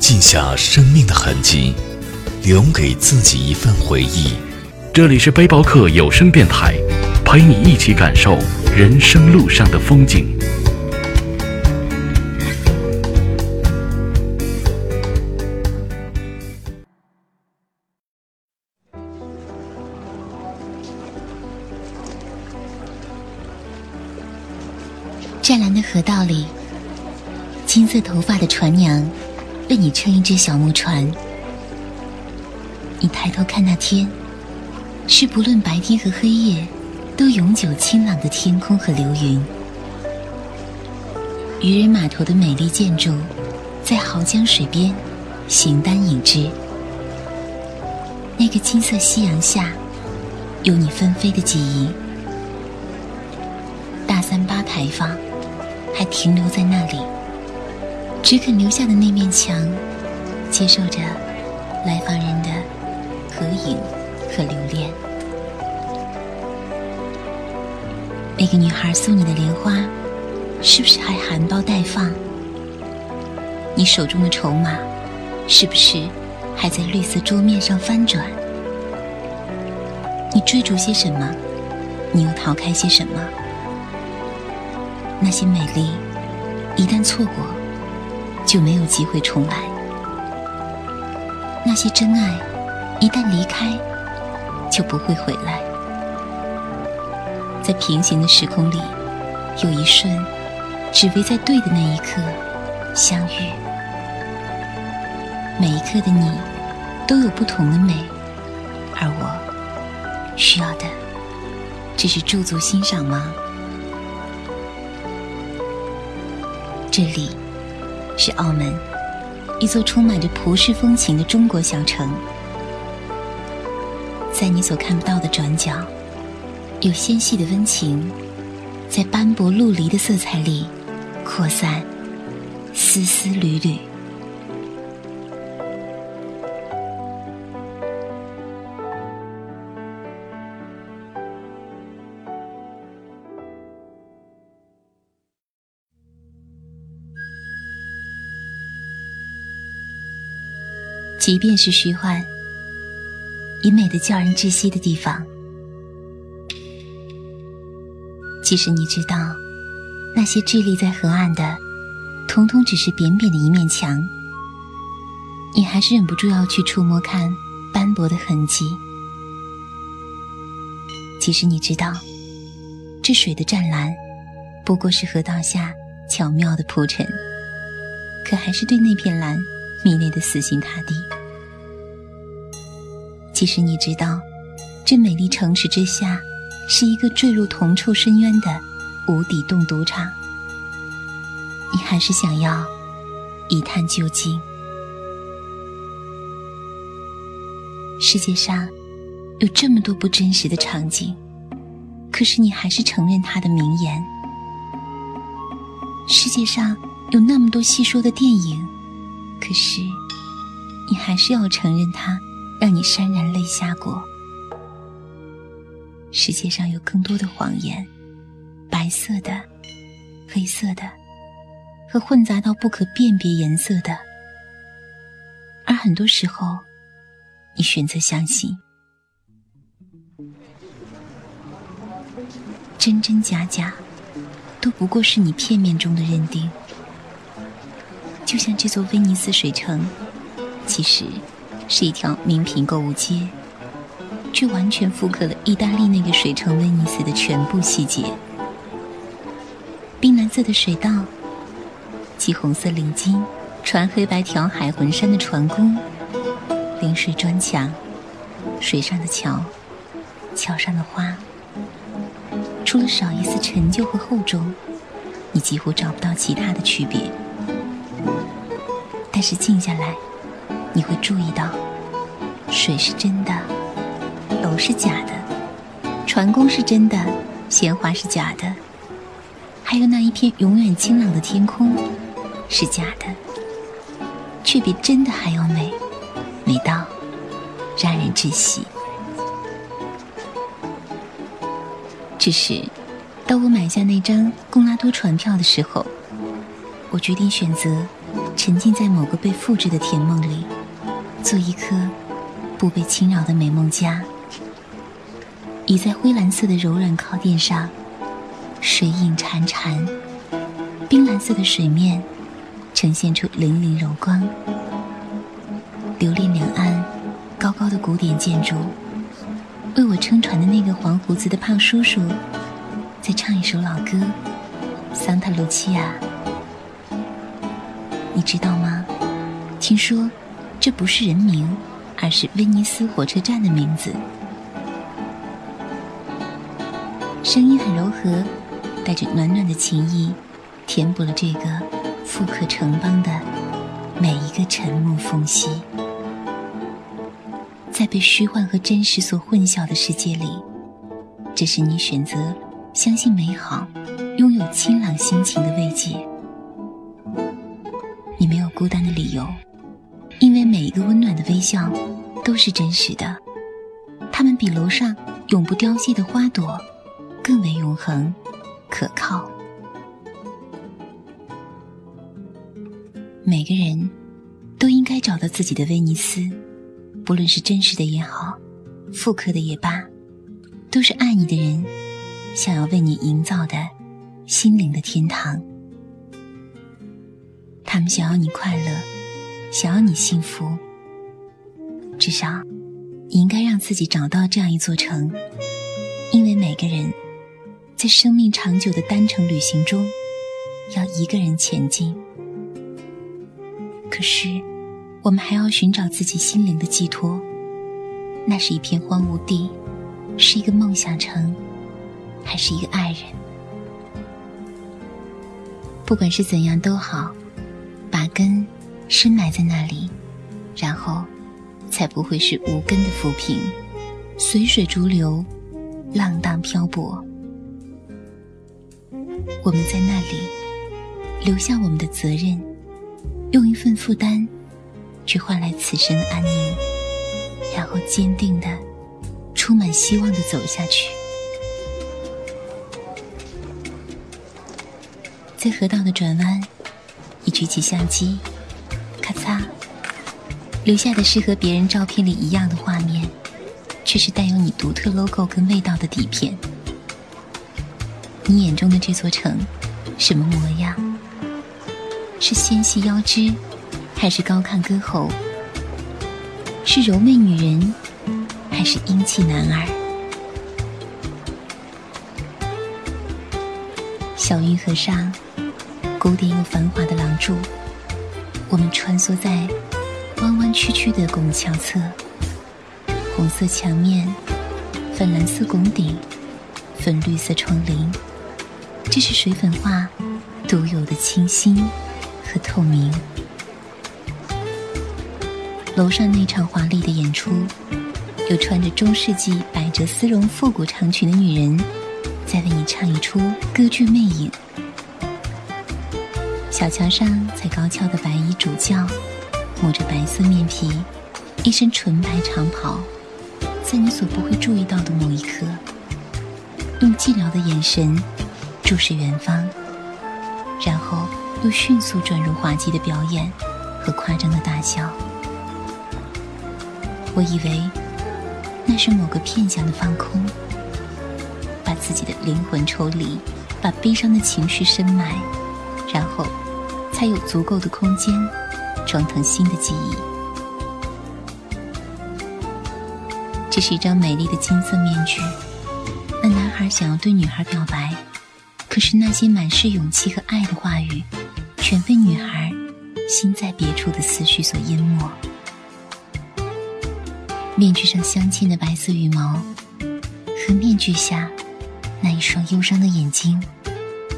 记下生命的痕迹，留给自己一份回忆。这里是背包客有声电台，陪你一起感受人生路上的风景。湛蓝的河道里，金色头发的船娘为你撑一只小木船。你抬头看那天，是不论白天和黑夜，都永久清朗的天空和流云。渔人码头的美丽建筑，在濠江水边形单影只。那个金色夕阳下，有你纷飞的记忆。大三巴牌坊还停留在那里，只肯留下的那面墙，接受着来访人的合影和留恋。那个女孩送你的莲花，是不是还含苞待放？你手中的筹码，是不是还在绿色桌面上翻转？你追逐些什么？你又逃开些什么？那些美丽，一旦错过，就没有机会重来；那些真爱，一旦离开，就不会回来。在平行的时空里，有一瞬，只为在对的那一刻相遇。每一刻的你，都有不同的美，而我需要的，只是驻足欣赏吗？这里是澳门，一座充满着葡式风情的中国小城。在你所看不到的转角，有纤细的温情，在斑驳陆离的色彩里扩散，丝丝缕缕。即便是虚幻，也美得叫人窒息的地方。即使你知道，那些伫立在河岸的，统统只是扁扁的一面墙，你还是忍不住要去触摸看斑驳的痕迹。即使你知道，这水的湛蓝，不过是河道下巧妙的铺陈，可还是对那片蓝。迷恋的死心塌地。即使你知道，这美丽城市之下，是一个坠入铜臭深渊的无底洞赌场，你还是想要一探究竟。世界上有这么多不真实的场景，可是你还是承认它的名言。世界上有那么多细说的电影。可是，你还是要承认它让你潸然泪下过。世界上有更多的谎言，白色的、黑色的，和混杂到不可辨别颜色的。而很多时候，你选择相信，真真假假，都不过是你片面中的认定。就像这座威尼斯水城，其实是一条名品购物街，却完全复刻了意大利那个水城威尼斯的全部细节：冰蓝色的水道，系红色领巾、穿黑白条海魂衫的船工，临水砖墙，水上的桥，桥上的花，除了少一丝陈旧和厚重，你几乎找不到其他的区别。但是静下来，你会注意到，水是真的，楼是假的，船工是真的，鲜花是假的，还有那一片永远清朗的天空是假的，却比真的还要美，美到让人窒息。只是，当我买下那张贡拉多船票的时候，我决定选择沉浸在某个被复制的甜梦里，做一颗不被侵扰的美梦家。倚在灰蓝色的柔软靠垫上，水影潺潺，冰蓝色的水面呈现出粼粼柔光。留恋两岸高高的古典建筑。为我撑船的那个黄胡子的胖叔叔，在唱一首老歌《桑塔露琪亚》。你知道吗？听说这不是人名，而是威尼斯火车站的名字。声音很柔和，带着暖暖的情意，填补了这个富可城邦的每一个沉默缝隙。在被虚幻和真实所混淆的世界里，这是你选择相信美好、拥有清朗心情的慰藉。孤单的理由，因为每一个温暖的微笑都是真实的，它们比楼上永不凋谢的花朵更为永恒、可靠。每个人都应该找到自己的威尼斯。不论是真实的也好，复刻的也罢，都是爱你的人想要为你营造的心灵的天堂。他们想要你快乐，想要你幸福。至少，你应该让自己找到这样一座城，因为每个人在生命长久的单程旅行中，要一个人前进。可是。我们还要寻找自己心灵的寄托，那是一片荒芜地，是一个梦想城，还是一个爱人？不管是怎样都好，根深埋在那里，然后才不会是无根的浮萍，随水逐流，浪荡漂泊。我们在那里留下我们的责任，用一份负担。去换来此生的安宁，然后坚定的、充满希望的走下去。在河道的转弯，举起相机，咔嚓，留下的是和别人照片里一样的画面，却是带有你独特 logo 跟味道的底片。你眼中的这座城，什么模样？是纤细腰肢？还是高亢歌喉，是柔媚女人，还是英气男儿？小运河上，古典又繁华的廊柱，我们穿梭在弯弯曲曲的拱桥侧，红色墙面，粉蓝色拱顶，粉绿色窗棂，这是水粉画独有的清新和透明。楼上那场华丽的演出，有穿着中世纪百褶丝绒复古长裙的女人，在为你唱一出歌剧《魅影》。小桥上，踩高翘的白衣主教，抹着白色面皮，一身纯白长袍，在你所不会注意到的某一刻，用寂寥的眼神注视远方，然后又迅速转入滑稽的表演和夸张的大笑。我以为那是某个片想的放空，把自己的灵魂抽离，把悲伤的情绪深埋，然后才有足够的空间装腾新的记忆。这是一张美丽的金色面具，那男孩想要对女孩表白，可是那些满是勇气和爱的话语，全被女孩心在别处的思绪所淹没。面具上镶嵌的白色羽毛，和面具下那一双忧伤的眼睛，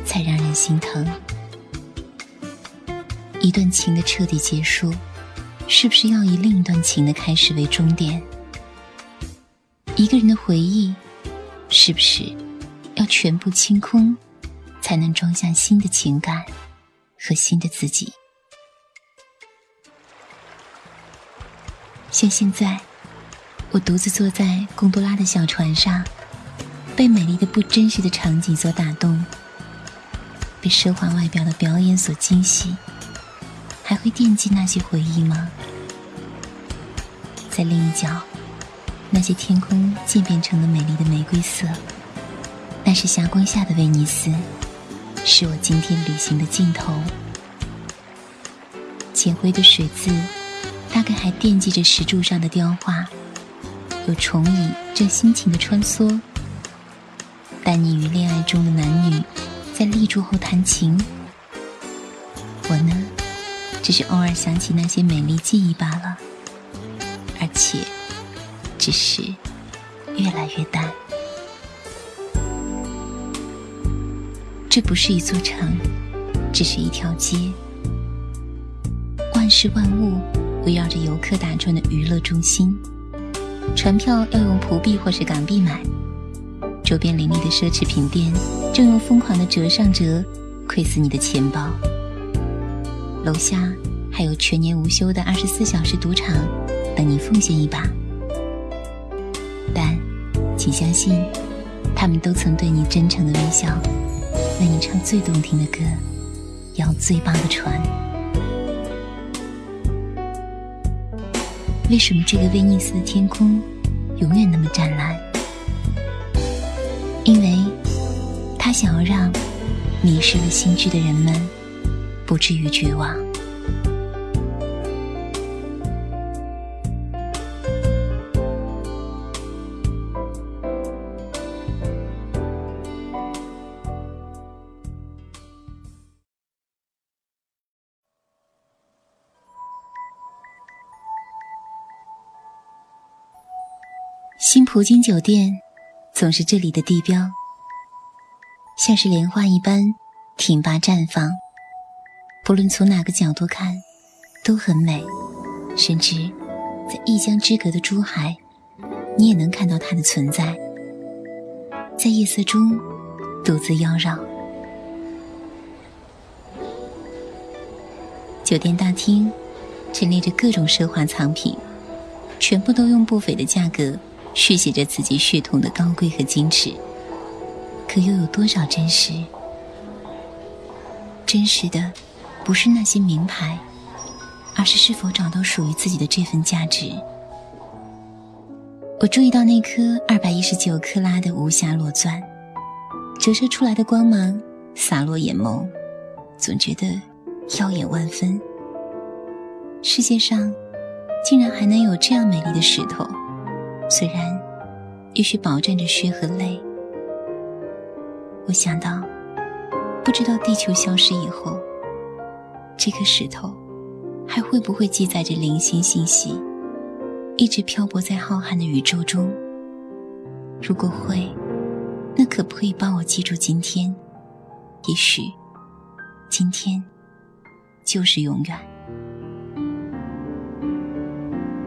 才让人心疼。一段情的彻底结束，是不是要以另一段情的开始为终点？一个人的回忆，是不是要全部清空，才能装下新的情感和新的自己？像现在，我独自坐在贡多拉的小船上，被美丽的不真实的场景所打动，被奢华外表的表演所惊喜，还会惦记那些回忆吗？在另一角，那些天空渐变成了美丽的玫瑰色，那是霞光下的威尼斯，是我今天旅行的尽头。浅灰的水渍。大概还惦记着石柱上的雕画，有虫蚁正辛勤的穿梭。但溺于恋爱中的男女，在立柱后弹琴。我呢，只是偶尔想起那些美丽记忆罢了，而且，只是越来越淡。这不是一座城，只是一条街，万事万物。围绕着游客打转的娱乐中心，船票要用葡币或是港币买。周边林立的奢侈品店正用疯狂的折上折，窥死你的钱包。楼下还有全年无休的二十四小时赌场，等你奉献一把。但，请相信，他们都曾对你真诚的微笑，为你唱最动听的歌，摇最棒的船。为什么这个威尼斯的天空永远那么湛蓝？因为，他想要让迷失了心智的人们不至于绝望。新葡京酒店总是这里的地标，像是莲花一般挺拔绽放。不论从哪个角度看，都很美。甚至在一江之隔的珠海，你也能看到它的存在，在夜色中独自妖娆。酒店大厅陈列着各种奢华藏品，全部都用不菲的价格。续写着自己血统的高贵和矜持，可又有多少真实？真实的，不是那些名牌，而是是否找到属于自己的这份价值。我注意到那颗二百一十九克拉的无瑕裸钻，折射出来的光芒洒落眼眸，总觉得耀眼万分。世界上，竟然还能有这样美丽的石头。虽然，也许饱蘸着血和泪，我想到，不知道地球消失以后，这颗石头还会不会记载着零星信息，一直漂泊在浩瀚的宇宙中？如果会，那可不可以帮我记住今天？也许，今天就是永远。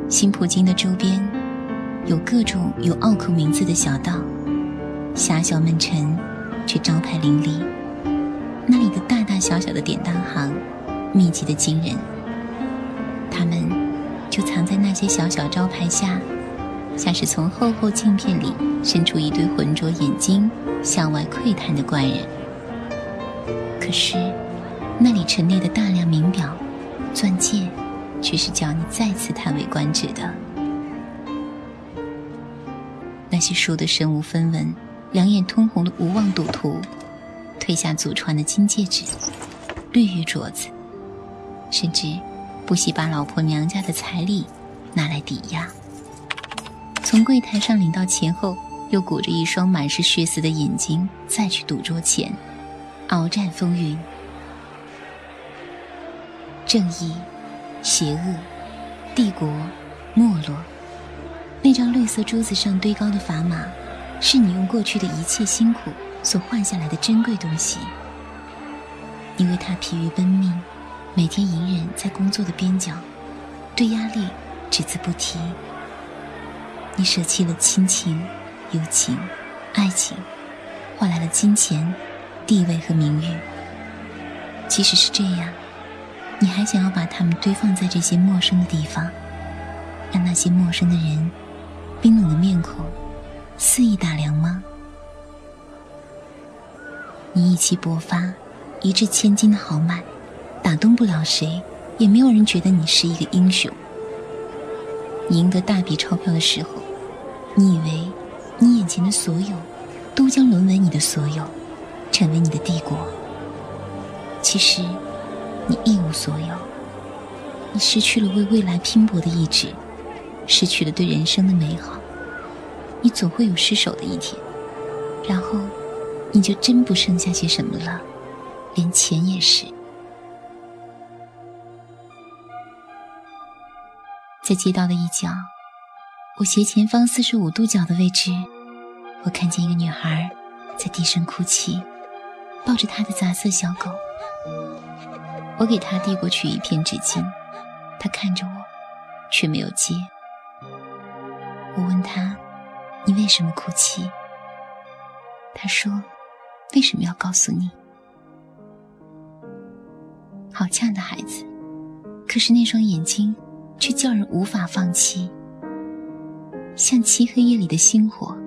新葡京的周边。有各种有拗口名字的小道，狭小闷沉，却招牌林立。那里的大大小小的典当行，密集的惊人。他们就藏在那些小小招牌下，像是从厚厚镜片里伸出一对浑浊眼睛，向外窥探的怪人。可是，那里陈列的大量名表、钻戒，却是叫你再次叹为观止的。那些输得身无分文、两眼通红的无望赌徒，褪下祖传的金戒指、绿玉镯子，甚至不惜把老婆娘家的彩礼拿来抵押。从柜台上领到钱后，又鼓着一双满是血丝的眼睛再去赌桌前，鏖战风云。正义、邪恶、帝国、没落。那张绿色桌子上堆高的砝码，是你用过去的一切辛苦所换下来的珍贵东西。因为他疲于奔命，每天隐忍在工作的边角，对压力只字不提。你舍弃了亲情、友情、爱情，换来了金钱、地位和名誉。即使是这样，你还想要把他们堆放在这些陌生的地方，让那些陌生的人、冰冷的面孔肆意打量吗？你意气勃发、一掷千金的豪迈，打动不了谁，也没有人觉得你是一个英雄。赢得大笔钞票的时候，你以为你眼前的所有都将沦为你的所有，成为你的帝国。其实，你一无所有。你失去了为未来拼搏的意志，失去了对人生的美好。你总会有失手的一天，然后你就真不剩下些什么了，连钱也是。在街道的一角，我斜前方四十五度角的位置，我看见一个女孩在低声哭泣，抱着她的杂色小狗。我给她递过去一片纸巾，她看着我，却没有接。我问她：“你为什么哭泣？”她说：“为什么要告诉你？”好呛的孩子，可是那双眼睛却叫人无法放弃，像漆黑夜里的星火，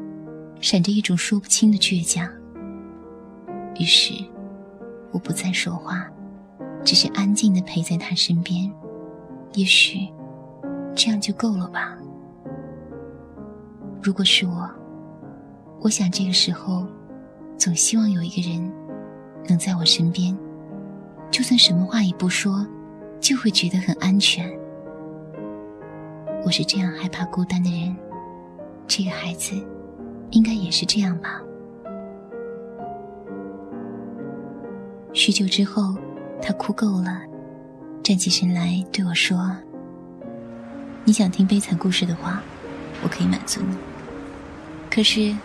闪着一种说不清的倔强。于是。我不再说话，只是安静的陪在他身边。也许这样就够了吧。如果是我，我想这个时候，总希望有一个人能在我身边，就算什么话也不说，就会觉得很安全。我是这样害怕孤单的人，这个孩子应该也是这样吧。许久之后，他哭够了，站起身来对我说：“你想听悲惨故事的话，我可以满足你。可是，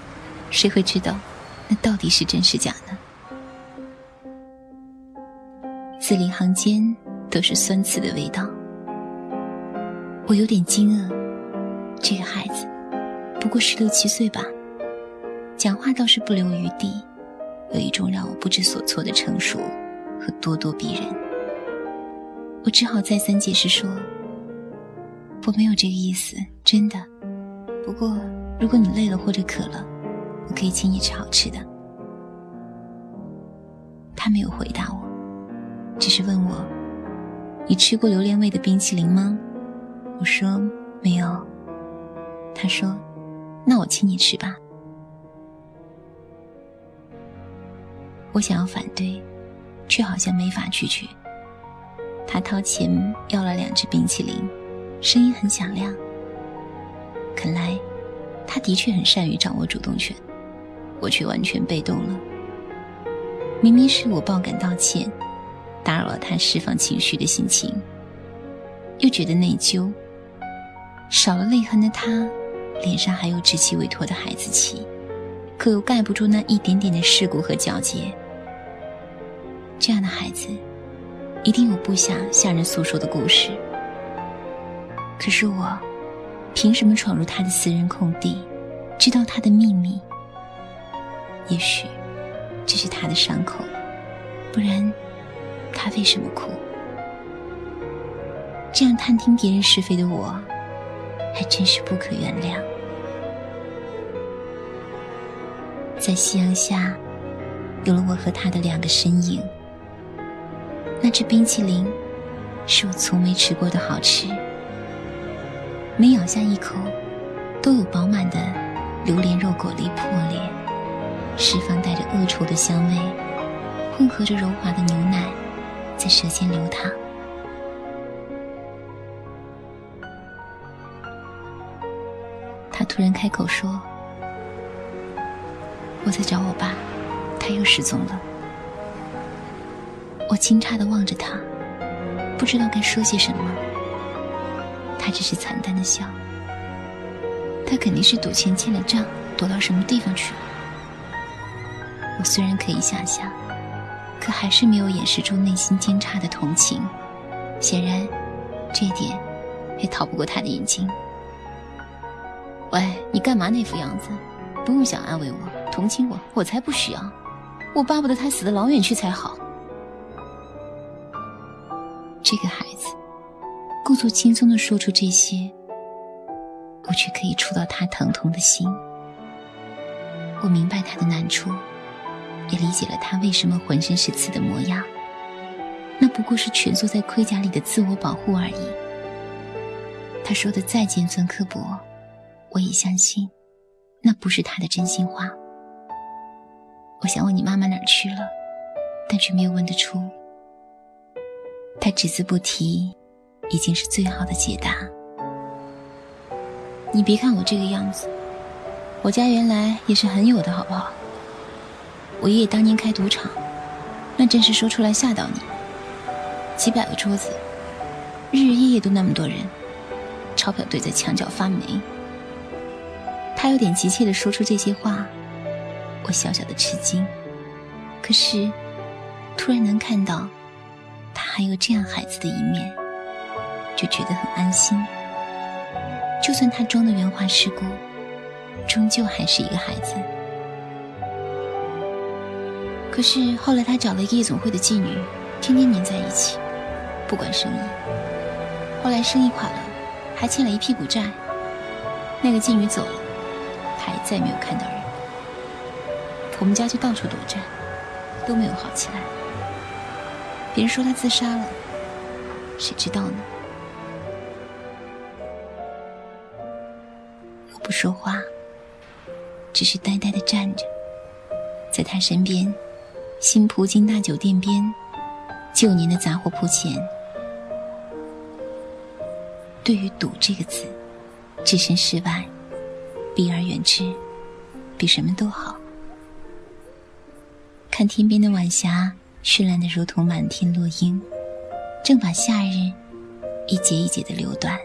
谁会知道，那到底是真是假呢？”字里行间都是酸刺的味道。我有点惊愕，这个孩子不过十六七岁吧，讲话倒是不留余地。有一种让我不知所措的成熟和咄咄逼人，我只好再三解释说：“我没有这个意思，真的。不过如果你累了或者渴了，我可以请你吃好吃的。”他没有回答我，只是问我：“你吃过榴莲味的冰淇淋吗？”我说：“没有。”他说：“那我请你吃吧。”我想要反对，却好像没法拒绝。他掏钱要了两只冰淇淋，声音很响亮。看来，他的确很善于掌握主动权，我却完全被动了。明明是我爆感道歉，打扰了他释放情绪的心情，又觉得内疚。少了泪痕的他，脸上还有稚气未脱的孩子气，可又盖不住那一点点的世故和皎洁。这样的孩子，一定有不想向人诉说的故事。可是我，凭什么闯入他的私人空地，知道他的秘密？也许，这是他的伤口，不然，他为什么哭？这样探听别人是非的我，还真是不可原谅。在夕阳下，有了我和他的两个身影。那只冰淇淋，是我从没吃过的好吃。每咬下一口，都有饱满的榴莲肉果粒破裂，释放带着恶臭的香味，混合着柔滑的牛奶，在舌尖流淌。突然开口说：“我在找我爸，他又失踪了。”我惊诧的望着他，不知道该说些什么。他只是惨淡的笑。他肯定是赌钱欠了账，躲到什么地方去了。我虽然可以想象，可还是没有掩饰住内心惊诧的同情。显然，这一点也逃不过他的眼睛。喂，你干嘛那副样子？不用想安慰我、同情我，我才不需要。我巴不得他死的老远去才好。这个孩子，故作轻松的说出这些，我却可以触到他疼痛的心。我明白他的难处，也理解了他为什么浑身是刺的模样。那不过是蜷缩在盔甲里的自我保护而已。他说的再尖酸刻薄，我也相信，那不是他的真心话。我想问你妈妈哪儿去了，但却没有问得出。他只字不提，已经是最好的解答。你别看我这个样子，我家原来也是很有的，好不好？我爷爷当年开赌场，那真是说出来吓到你。几百个桌子，日日夜夜都那么多人，钞票堆在墙角发霉。他有点急切地说出这些话，我小小的吃惊。可是，突然能看到他还有这样孩子的一面，就觉得很安心。就算他装的圆滑世故，终究还是一个孩子。可是后来他找了一个夜总会的妓女，天天黏在一起。不管生意，后来生意垮了，还欠了一屁股债。那个妓女走了，他也再没有看到人。我们家就到处躲债，都没有好起来。别人说他自杀了，谁知道呢？我不说话，只是呆呆的站着，在他身边，新葡京大酒店边，旧年的杂货铺前。对于“赌”这个字，置身事外，避而远之，比什么都好。看天边的晚霞，绚烂的如同满天落英，正把夏日一节一节的流断。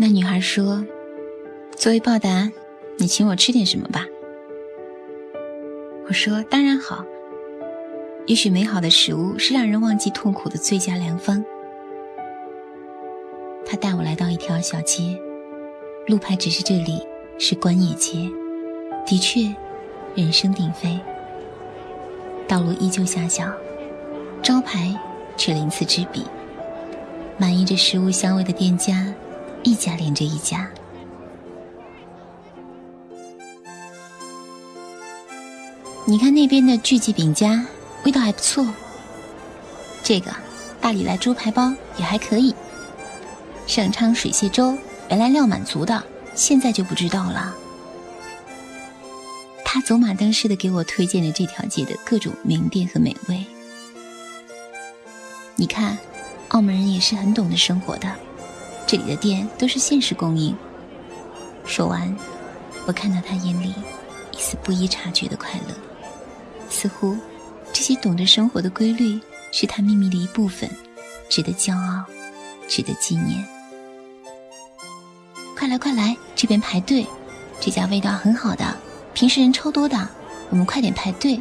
那女孩说：“作为报答，你请我吃点什么吧。”我说：“当然好。也许美好的食物是让人忘记痛苦的最佳良方。”他带我来到一条小街，路牌指示这里是关野街，的确，人声鼎沸。道路依旧狭小，招牌却鳞次栉比，满溢着食物香味的店家。一家连着一家，你看那边的聚记饼家，味道还不错。这个大理来猪排包也还可以。盛昌水蟹粥原来料满足的，现在就不知道了。他走马灯似的给我推荐了这条街的各种名店和美味。你看，澳门人也是很懂得生活的。这里的店都是限时供应。说完，我看到他眼里一丝不易察觉的快乐，似乎这些懂得生活的规律是他秘密的一部分，值得骄傲，值得纪念。快来快来，这边排队，这家味道很好的，平时人超多的，我们快点排队。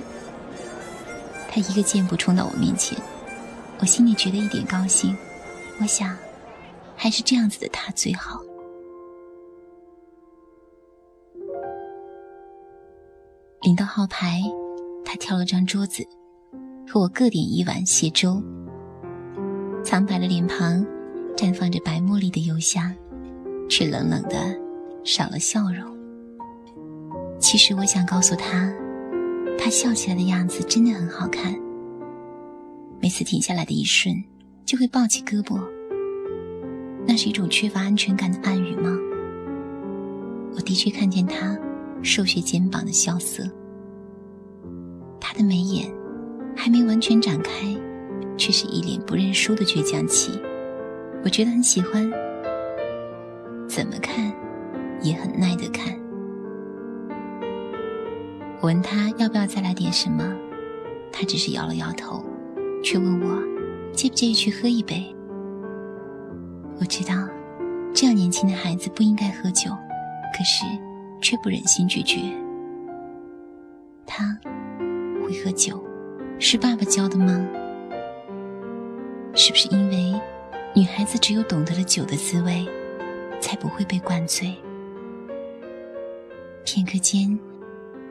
他一个箭步冲到我面前，我心里觉得一点高兴，我想。还是这样子的他最好。领到号牌，他挑了张桌子，和我各点一碗蟹粥。苍白的脸庞绽放着白茉莉的幽香，却冷冷的少了笑容。其实我想告诉他，他笑起来的样子真的很好看。每次停下来的一瞬，就会抱起胳膊。那是一种缺乏安全感的暗语吗？我的确看见他瘦削肩膀的萧瑟，他的眉眼还没完全展开，却是一脸不认输的倔强气。我觉得很喜欢，怎么看也很耐得看。我问他要不要再来点什么，他只是摇了摇头，却问我介不介意去喝一杯。我知道，这样年轻的孩子不应该喝酒，可是却不忍心拒绝。他会喝酒，是爸爸教的吗？是不是因为女孩子只有懂得了酒的滋味，才不会被灌醉？片刻间，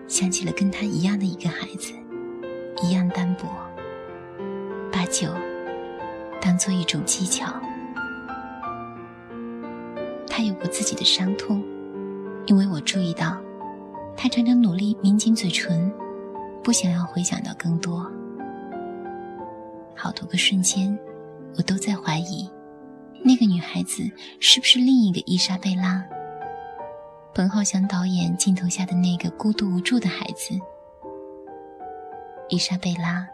想起了跟他一样的一个孩子，一样单薄，把酒当做一种技巧。他有过自己的伤痛，因为我注意到，他常常努力抿紧嘴唇，不想要回想到更多。好多个瞬间，我都在怀疑，那个女孩子是不是另一个伊莎贝拉？彭浩翔导演镜头下的那个孤独无助的孩子，伊莎贝拉，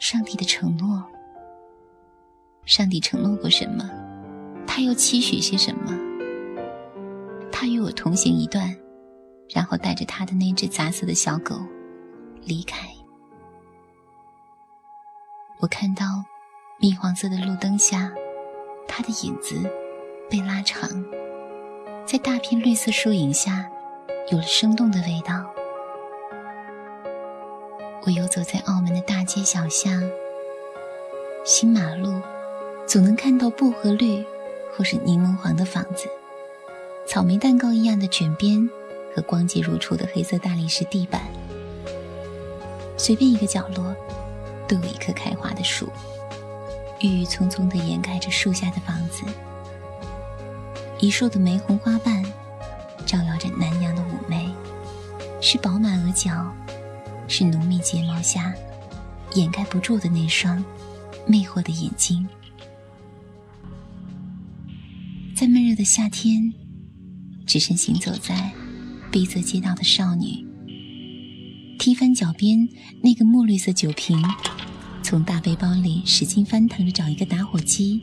上帝的承诺。上帝承诺过什么？他又期许些什么？他与我同行一段，然后带着他的那只杂色的小狗离开。我看到蜜黄色的路灯下，他的影子被拉长，在大片绿色树影下，有了生动的味道。我游走在澳门的大街小巷，新马路，总能看到薄荷绿或是柠檬黄的房子。草莓蛋糕一样的卷边和光洁如初的黑色大理石地板，随便一个角落都有一棵开花的树，郁郁葱葱地掩盖着树下的房子。一树的玫红花瓣照耀着南洋的妩媚，是饱满额角，是浓密睫毛下掩盖不住的那双魅惑的眼睛。在闷热的夏天。只身行走在逼仄街道的少女，踢翻脚边那个墨绿色酒瓶，从大背包里使劲翻腾着找一个打火机，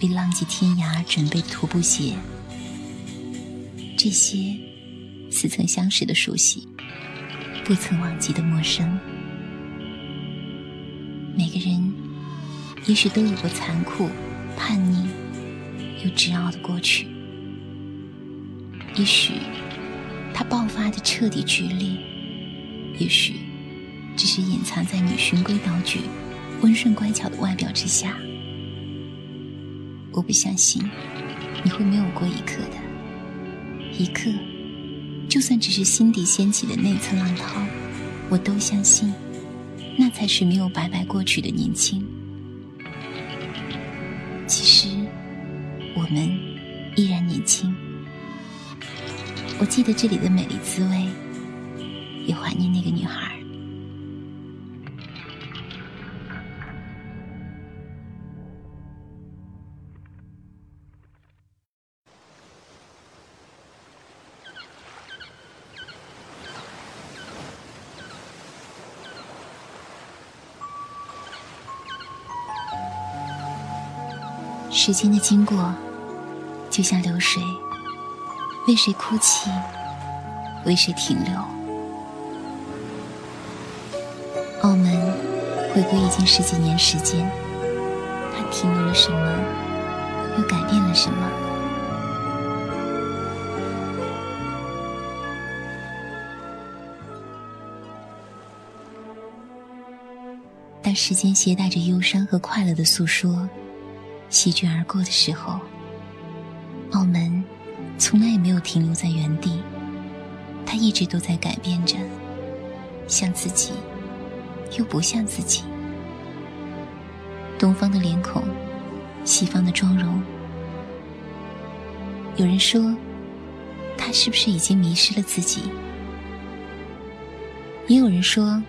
为浪迹天涯准备徒步鞋。这些似曾相识的熟悉，不曾忘记的陌生。每个人也许都有过残酷、叛逆又执拗的过去。也许他爆发的彻底剧烈，也许只是隐藏在你循规蹈矩、温顺乖巧的外表之下。我不相信你会没有过一刻的，一刻，就算只是心底掀起的那层浪涛，我都相信，那才是没有白白过去的年轻。其实，我们依然年轻。我记得这里的美丽滋味，也怀念个女孩。时间的经过，就像流水。为谁哭泣？为谁停留？澳门回归已经十几年时间，它停留了什么？又改变了什么？当时间携带着忧伤和快乐的诉说，席卷而过的时候，澳门。从来也没有停留在原地，它一直都在改变着，像自己，又不像自己。东方的脸孔，西方的妆容。有人说，他是不是已经迷失了自己？也有人说，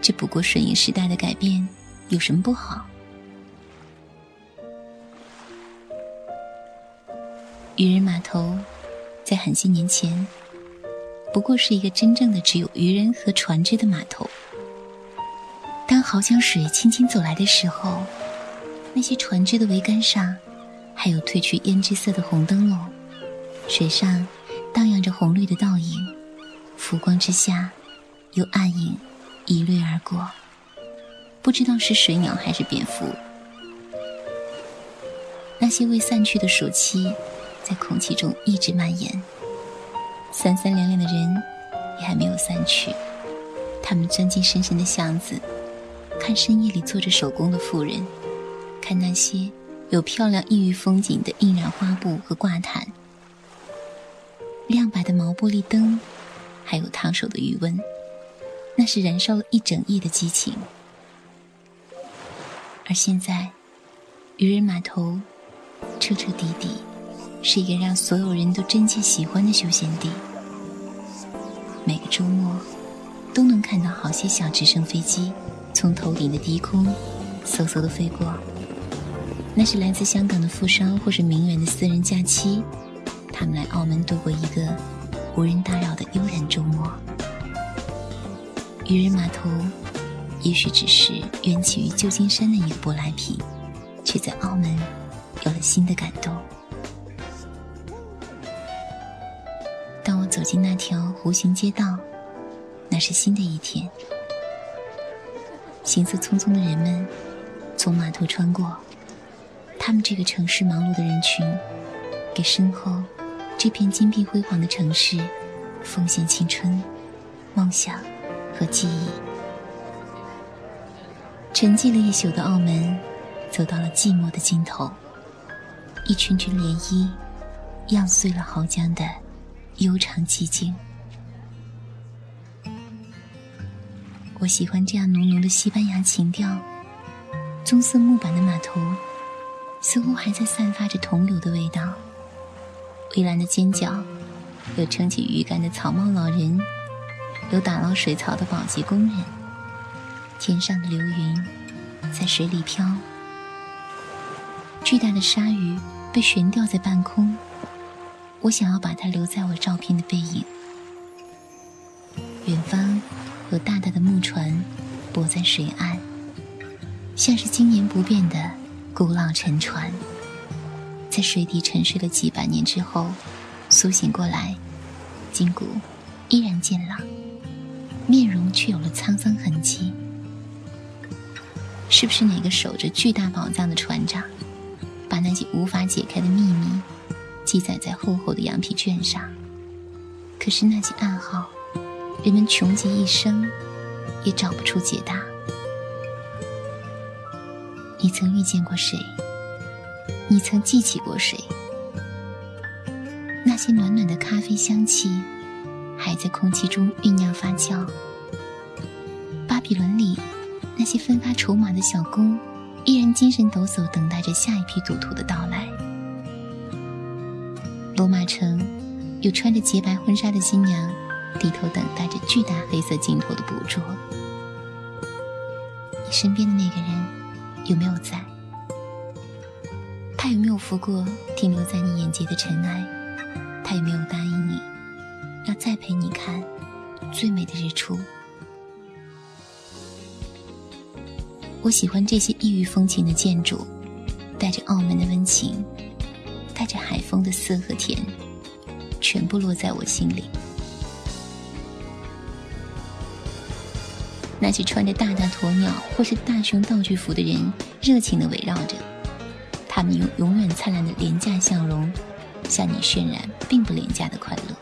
这不过顺应时代的改变，有什么不好？渔人码头，在很些年前，不过是一个真正的只有渔人和船只的码头。濠江水轻轻走来的时候，那些船只的桅杆上，还有褪去胭脂色的红灯笼，水上荡漾着红绿的倒影，浮光之下，有暗影一掠而过，不知道是水鸟还是蝙蝠。那些未散去的暑期。在空气中一直蔓延。三三两两的人也还没有散去，他们钻进深深的巷子，看深夜里做着手工的妇人，看那些有漂亮异域风景的印染花布和挂毯，亮白的毛玻璃灯，还有烫手的余温，那是燃烧了一整夜的激情。而现在，渔人码头彻彻底底是一个让所有人都真切喜欢的休闲地。每个周末都能看到好些小直升飞机从头顶的低空嗖嗖的飞过，那是来自香港的富商或是名媛的私人假期，他们来澳门度过一个无人打扰的悠然周末。渔人码头。也许只是缘起于旧金山的一个舶来品，却在澳门有了新的感动。当我走进那条弧形街道，那是新的一天。行色匆匆的人们从码头穿过，他们这个城市忙碌的人群，给身后这片金碧辉煌的城市奉献青春、梦想和记忆。沉寂了一宿的澳门，走到了寂寞的尽头。一群群涟漪，漾碎了濠江的悠长寂静。我喜欢这样浓浓的西班牙情调。棕色木板的码头，似乎还在散发着桐油的味道。蔚蓝的尖角，有撑起鱼竿的草帽老人，有打捞水草的保洁工人。天上的流云在水里飘，巨大的鲨鱼被悬吊在半空。我想要把它留在我照片的背影。远方有大大的木船泊在水岸，像是经年不变的古老沉船，在水底沉睡了几百年之后苏醒过来，筋骨依然健朗，面容却有了沧桑痕迹。是不是哪个守着巨大宝藏的船长，把那些无法解开的秘密记载在厚厚的羊皮卷上？可是那些暗号，人们穷极一生也找不出解答。你曾遇见过谁？你曾记起过谁？那些暖暖的咖啡香气，还在空气中酝酿发酵。巴比伦里。那些分发筹码的小工，依然精神抖擞，等待着下一批赌徒的到来。罗马城，有穿着洁白婚纱的新娘，低头等待着巨大黑色镜头的捕捉。你身边的那个人，有没有在？他有没有拂过停留在你眼睫的尘埃？他有没有答应你，要再陪你看最美的日出？我喜欢这些异域风情的建筑，带着澳门的温情，带着海风的涩和甜，全部落在我心里。那些穿着大大鸵鸟或是大熊道具服的人，热情地围绕着，他们用永远灿烂的廉价笑容，向你渲染并不廉价的快乐。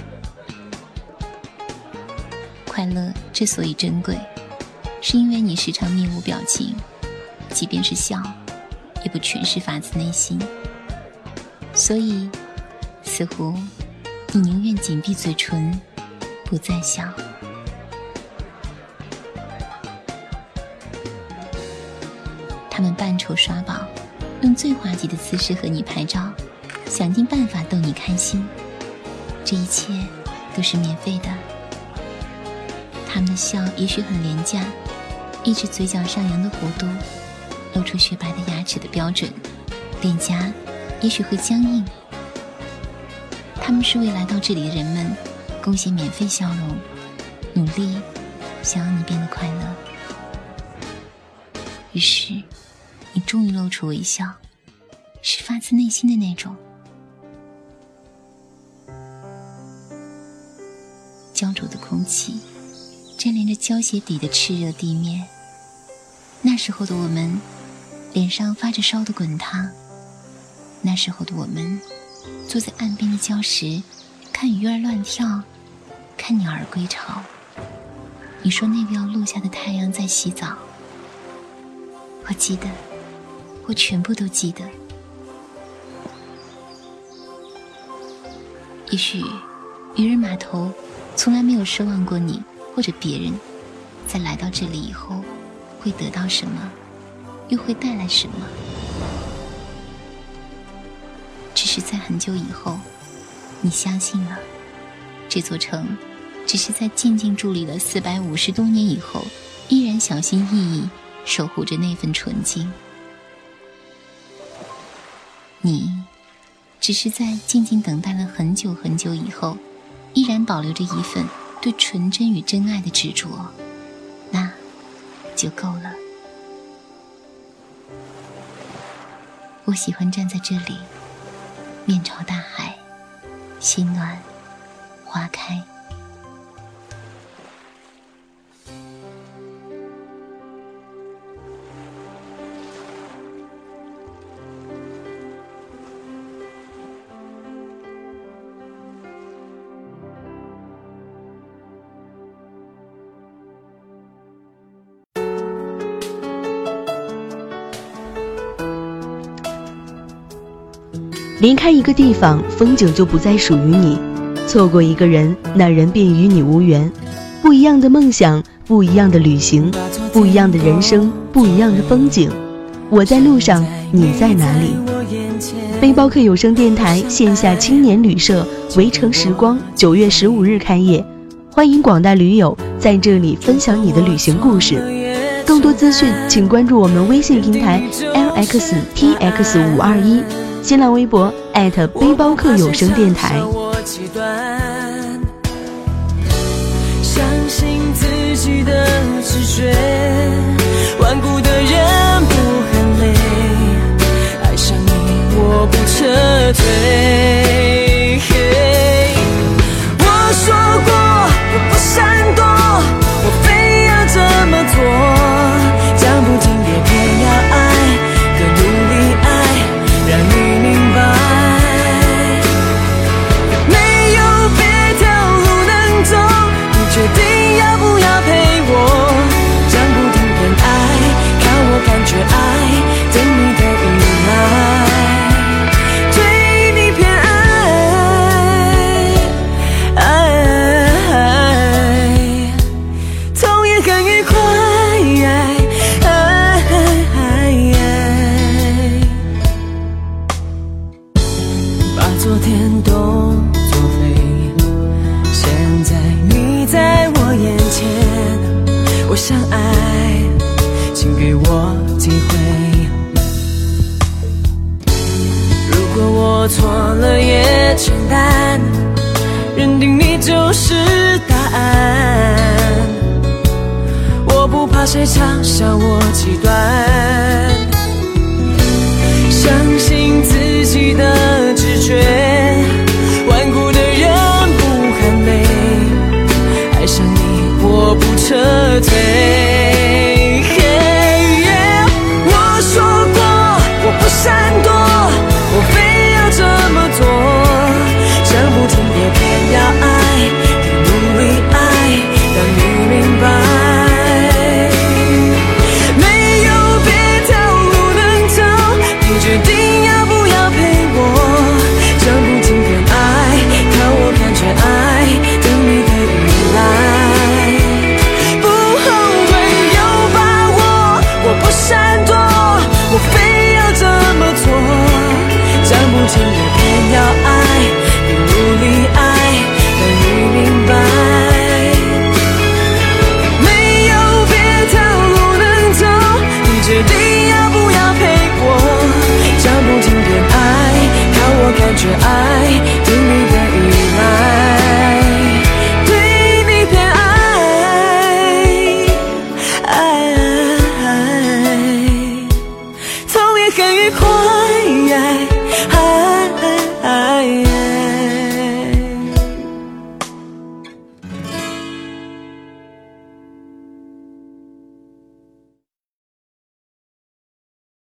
快乐之所以珍贵，是因为你时常面无表情。即便是笑，也不全是发自内心。所以，似乎你宁愿紧闭嘴唇，不再笑。们扮丑耍宝，用最滑稽的姿势和你拍照，想尽办法逗你开心。这一切都是免费的。他们的笑也许很廉价，一直嘴角上扬的弧度。露出雪白的牙齿的标准，脸颊也许会僵硬。他们是为来到这里的人们贡献免费笑容，努力想要你变得快乐。于是，你终于露出微笑，是发自内心的那种。焦灼的空气，粘连着胶鞋底的炽热地面。那时候的我们。脸上发着烧的滚烫，那时候的我们坐在岸边的礁石，看鱼儿乱跳，看鸟儿归巢。你说那个要落下的太阳在洗澡，我记得，我全部都记得。也许，渔人码头从来没有奢望过你或者别人，在来到这里以后会得到什么，又会带来什么。只是在很久以后，你相信了这座城，只是在静静伫立了四百五十多年以后，依然小心翼翼守护着那份纯净。你。只是在静静等待了很久很久以后，依然保留着一份对纯真与真爱的执着，那就够了。我喜欢站在这里，面朝大海，心暖花开。离开一个地方，风景就不再属于你；错过一个人，那人便与你无缘。不一样的梦想，不一样的旅行，不一样的人生，不一样的风景。我在路上，你在哪里？背包客有声电台线下青年旅社“围城时光”九月十五日开业，欢迎广大驴友在这里分享你的旅行故事。更多资讯，请关注我们微信平台 lxtx 五二一。新浪微博艾特背包客有声电台。相信自己的直觉，顽固的人不喊累，爱上你我不撤退。